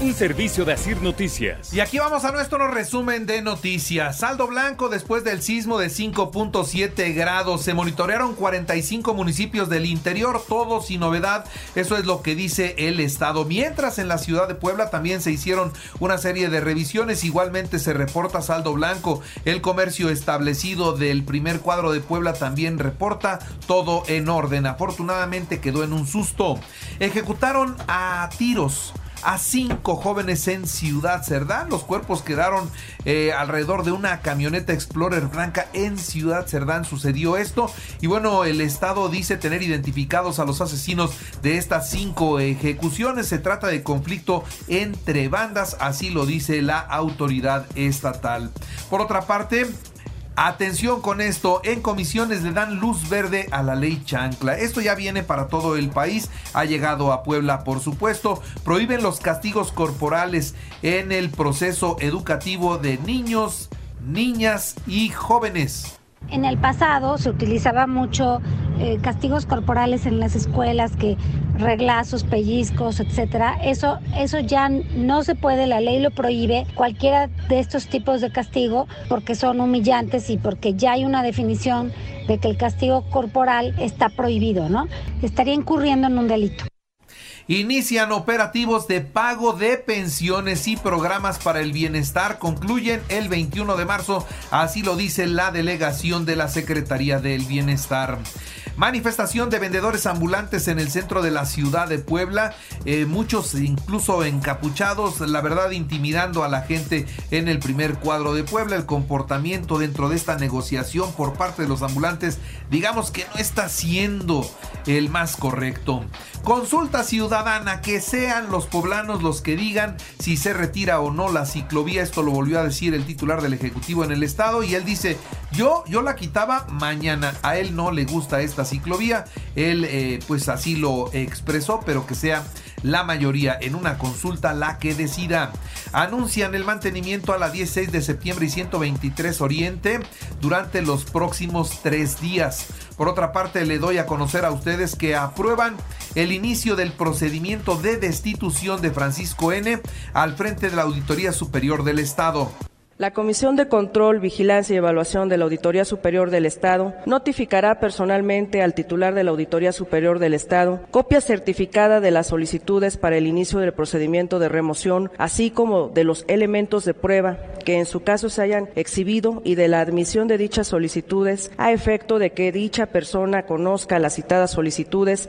Un servicio de Asir Noticias. Y aquí vamos a nuestro resumen de noticias. Saldo blanco después del sismo de 5.7 grados. Se monitorearon 45 municipios del interior, todos sin novedad. Eso es lo que dice el Estado. Mientras en la ciudad de Puebla también se hicieron una serie de revisiones. Igualmente se reporta saldo blanco. El comercio establecido del primer cuadro de Puebla también reporta todo en orden. Afortunadamente quedó en un susto. Ejecutaron a tiros a cinco jóvenes en Ciudad Cerdán. Los cuerpos quedaron eh, alrededor de una camioneta Explorer blanca en Ciudad Cerdán. Sucedió esto. Y bueno, el Estado dice tener identificados a los asesinos de estas cinco ejecuciones. Se trata de conflicto entre bandas, así lo dice la autoridad estatal. Por otra parte, Atención con esto, en comisiones le dan luz verde a la ley chancla. Esto ya viene para todo el país, ha llegado a Puebla por supuesto. Prohíben los castigos corporales en el proceso educativo de niños, niñas y jóvenes. En el pasado se utilizaba mucho eh, castigos corporales en las escuelas, que reglazos, pellizcos, etcétera. Eso, eso ya no se puede, la ley lo prohíbe, cualquiera de estos tipos de castigo, porque son humillantes y porque ya hay una definición de que el castigo corporal está prohibido, ¿no? Estaría incurriendo en un delito. Inician operativos de pago de pensiones y programas para el bienestar. Concluyen el 21 de marzo, así lo dice la delegación de la Secretaría del Bienestar. Manifestación de vendedores ambulantes en el centro de la ciudad de Puebla, eh, muchos incluso encapuchados, la verdad intimidando a la gente en el primer cuadro de Puebla. El comportamiento dentro de esta negociación por parte de los ambulantes, digamos que no está siendo el más correcto. Consulta ciudadana, que sean los poblanos los que digan si se retira o no la ciclovía. Esto lo volvió a decir el titular del Ejecutivo en el Estado y él dice, yo, yo la quitaba mañana. A él no le gusta esta ciclovía. Él eh, pues así lo expresó, pero que sea la mayoría en una consulta la que decida. Anuncian el mantenimiento a la 16 de septiembre y 123 Oriente durante los próximos tres días. Por otra parte, le doy a conocer a ustedes que aprueban el inicio del procedimiento de destitución de Francisco N. al frente de la Auditoría Superior del Estado. La Comisión de Control, Vigilancia y Evaluación de la Auditoría Superior del Estado notificará personalmente al titular de la Auditoría Superior del Estado copia certificada de las solicitudes para el inicio del procedimiento de remoción, así como de los elementos de prueba que en su caso se hayan exhibido y de la admisión de dichas solicitudes a efecto de que dicha persona conozca las citadas solicitudes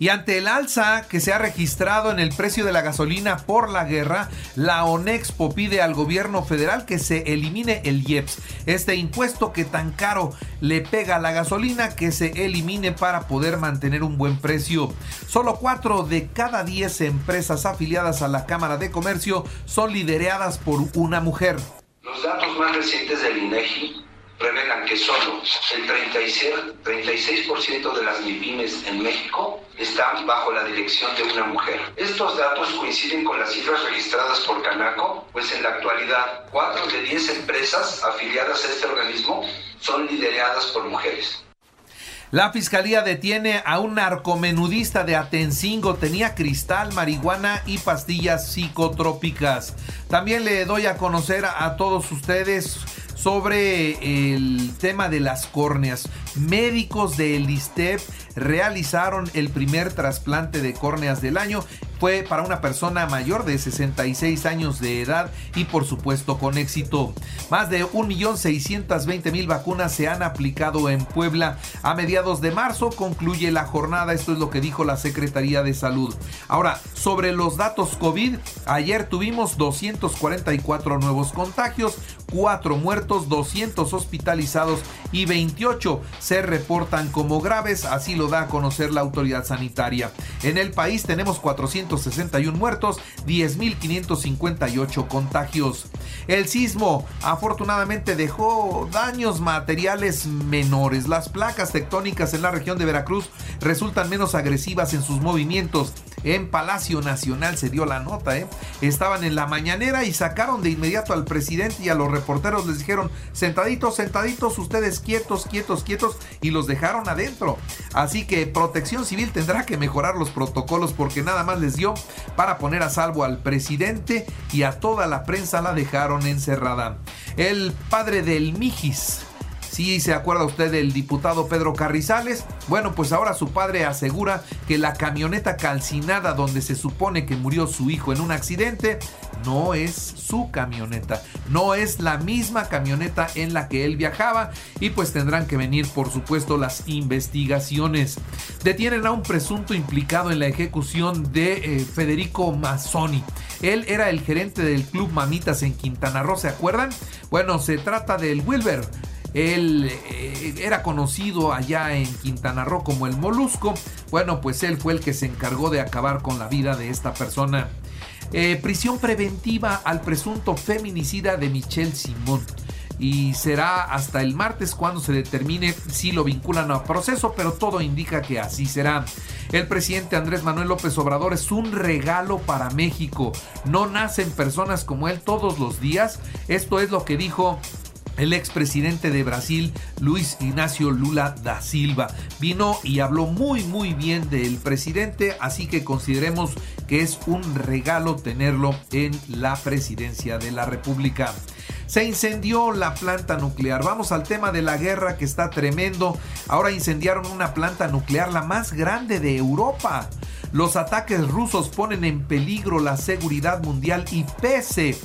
y ante el alza que se ha registrado en el precio de la gasolina por la guerra, la ONEXPO pide al gobierno federal que se elimine el IEPS, este impuesto que tan caro le pega a la gasolina, que se elimine para poder mantener un buen precio. Solo cuatro de cada diez empresas afiliadas a la Cámara de Comercio son lideradas por una mujer. Los datos más recientes del INEGI revelan que solo el 36%, de las MIPIMES en México están bajo la dirección de una mujer. Estos datos coinciden con las cifras registradas por Canaco, pues en la actualidad 4 de 10 empresas afiliadas a este organismo son lideradas por mujeres. La fiscalía detiene a un narcomenudista de Atencingo. Tenía cristal, marihuana y pastillas psicotrópicas. También le doy a conocer a todos ustedes sobre el tema de las córneas. Médicos del ISTEP realizaron el primer trasplante de córneas del año. Fue para una persona mayor de 66 años de edad y por supuesto con éxito. Más de 1.620.000 vacunas se han aplicado en Puebla. A mediados de marzo concluye la jornada. Esto es lo que dijo la Secretaría de Salud. Ahora, sobre los datos COVID, ayer tuvimos 244 nuevos contagios, 4 muertos, 200 hospitalizados y 28 se reportan como graves, así lo da a conocer la autoridad sanitaria. En el país tenemos 461 muertos, 10.558 contagios. El sismo afortunadamente dejó daños materiales menores. Las placas tectónicas en la región de Veracruz resultan menos agresivas en sus movimientos. En Palacio Nacional se dio la nota, ¿eh? Estaban en la mañanera y sacaron de inmediato al presidente y a los reporteros les dijeron, sentaditos, sentaditos, ustedes quietos, quietos, quietos, y los dejaron adentro. Así que Protección Civil tendrá que mejorar los protocolos porque nada más les dio para poner a salvo al presidente y a toda la prensa la dejaron encerrada. El padre del Mijis, ¿Sí se acuerda usted del diputado Pedro Carrizales? Bueno, pues ahora su padre asegura que la camioneta calcinada donde se supone que murió su hijo en un accidente no es su camioneta, no es la misma camioneta en la que él viajaba y pues tendrán que venir por supuesto las investigaciones. Detienen a un presunto implicado en la ejecución de eh, Federico Mazzoni. Él era el gerente del club Mamitas en Quintana Roo, ¿se acuerdan? Bueno, se trata del Wilber él eh, era conocido allá en Quintana Roo como el Molusco. Bueno, pues él fue el que se encargó de acabar con la vida de esta persona. Eh, prisión preventiva al presunto feminicida de Michelle Simón. Y será hasta el martes cuando se determine si lo vinculan a proceso, pero todo indica que así será. El presidente Andrés Manuel López Obrador es un regalo para México. No nacen personas como él todos los días. Esto es lo que dijo el expresidente de Brasil, Luis Ignacio Lula da Silva. Vino y habló muy muy bien del presidente, así que consideremos que es un regalo tenerlo en la presidencia de la República. Se incendió la planta nuclear. Vamos al tema de la guerra que está tremendo. Ahora incendiaron una planta nuclear, la más grande de Europa. Los ataques rusos ponen en peligro la seguridad mundial y pese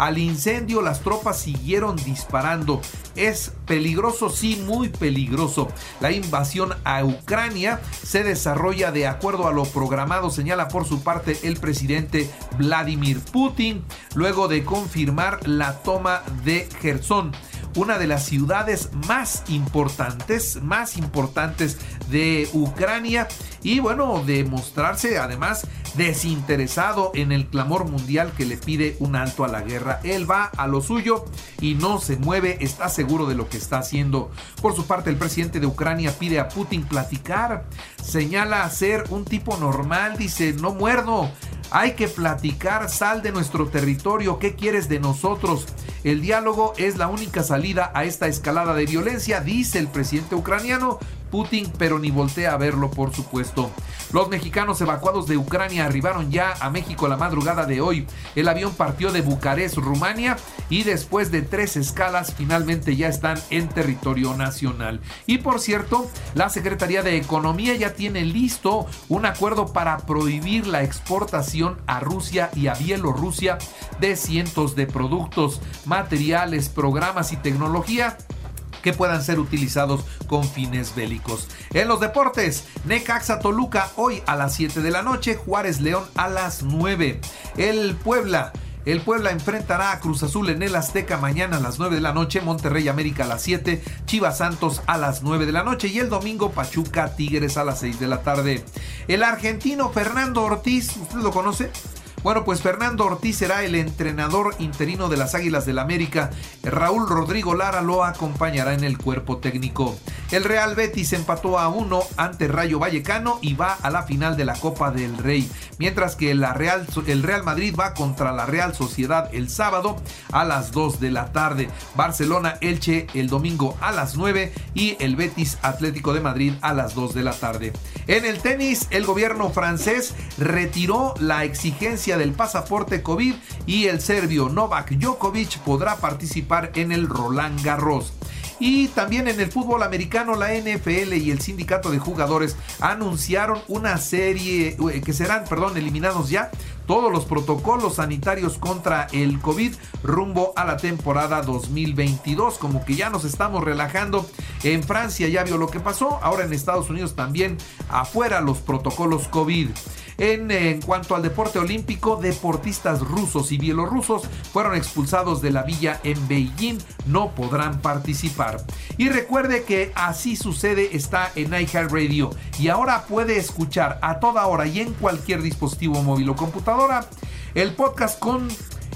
al incendio las tropas siguieron disparando. Es peligroso, sí, muy peligroso. La invasión a Ucrania se desarrolla de acuerdo a lo programado, señala por su parte el presidente Vladimir Putin, luego de confirmar la toma de Gerson una de las ciudades más importantes, más importantes de Ucrania y bueno, demostrarse además desinteresado en el clamor mundial que le pide un alto a la guerra. Él va a lo suyo y no se mueve, está seguro de lo que está haciendo. Por su parte, el presidente de Ucrania pide a Putin platicar, señala ser un tipo normal, dice, no muerdo. Hay que platicar, sal de nuestro territorio, ¿qué quieres de nosotros? El diálogo es la única salida a esta escalada de violencia, dice el presidente ucraniano, Putin, pero ni voltea a verlo, por supuesto. Los mexicanos evacuados de Ucrania arribaron ya a México la madrugada de hoy. El avión partió de Bucarest, Rumania, y después de tres escalas finalmente ya están en territorio nacional. Y por cierto, la Secretaría de Economía ya tiene listo un acuerdo para prohibir la exportación a Rusia y a Bielorrusia de cientos de productos, materiales, programas y tecnología que puedan ser utilizados con fines bélicos. En los deportes, Necaxa Toluca hoy a las 7 de la noche, Juárez León a las 9. El Puebla el Puebla enfrentará a Cruz Azul en el Azteca mañana a las 9 de la noche, Monterrey América a las 7, Chivas Santos a las 9 de la noche y el domingo Pachuca Tigres a las 6 de la tarde. El argentino Fernando Ortiz, ¿usted lo conoce? Bueno, pues Fernando Ortiz será el entrenador interino de las Águilas del América. Raúl Rodrigo Lara lo acompañará en el cuerpo técnico. El Real Betis empató a uno ante Rayo Vallecano y va a la final de la Copa del Rey. Mientras que el Real, el Real Madrid va contra la Real Sociedad el sábado a las 2 de la tarde. Barcelona Elche el domingo a las 9 y el Betis Atlético de Madrid a las 2 de la tarde. En el tenis, el gobierno francés retiró la exigencia del pasaporte COVID y el serbio Novak Djokovic podrá participar en el Roland Garros. Y también en el fútbol americano, la NFL y el sindicato de jugadores anunciaron una serie eh, que serán, perdón, eliminados ya todos los protocolos sanitarios contra el COVID rumbo a la temporada 2022. Como que ya nos estamos relajando. En Francia ya vio lo que pasó. Ahora en Estados Unidos también afuera los protocolos COVID. En, en cuanto al deporte olímpico, deportistas rusos y bielorrusos fueron expulsados de la villa en Beijing, no podrán participar. Y recuerde que así sucede está en iHeartRadio y ahora puede escuchar a toda hora y en cualquier dispositivo móvil o computadora el podcast con